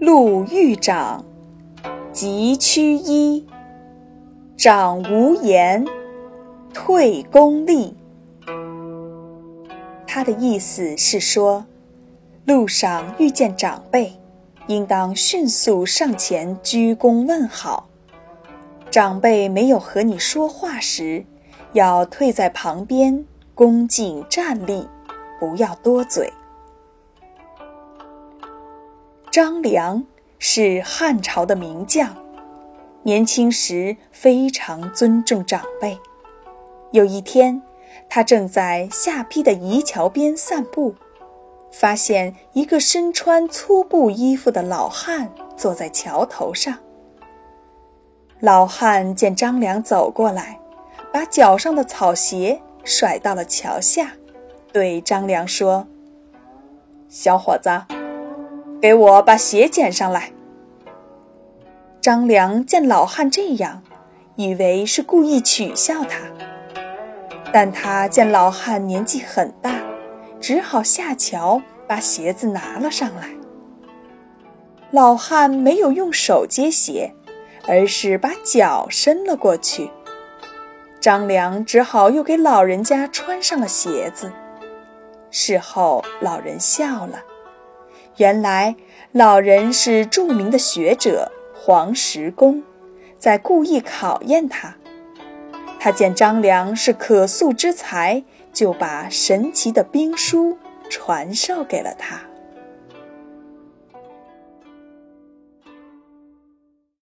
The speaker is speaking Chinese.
路遇长，即趋揖。长无言，退恭立。他的意思是说，路上遇见长辈，应当迅速上前鞠躬问好；长辈没有和你说话时，要退在旁边，恭敬站立，不要多嘴。张良是汉朝的名将，年轻时非常尊重长辈。有一天，他正在下邳的夷桥边散步，发现一个身穿粗布衣服的老汉坐在桥头上。老汉见张良走过来，把脚上的草鞋甩到了桥下，对张良说：“小伙子。”给我把鞋捡上来。张良见老汉这样，以为是故意取笑他，但他见老汉年纪很大，只好下桥把鞋子拿了上来。老汉没有用手接鞋，而是把脚伸了过去。张良只好又给老人家穿上了鞋子。事后，老人笑了。原来老人是著名的学者黄石公，在故意考验他。他见张良是可塑之才，就把神奇的兵书传授给了他。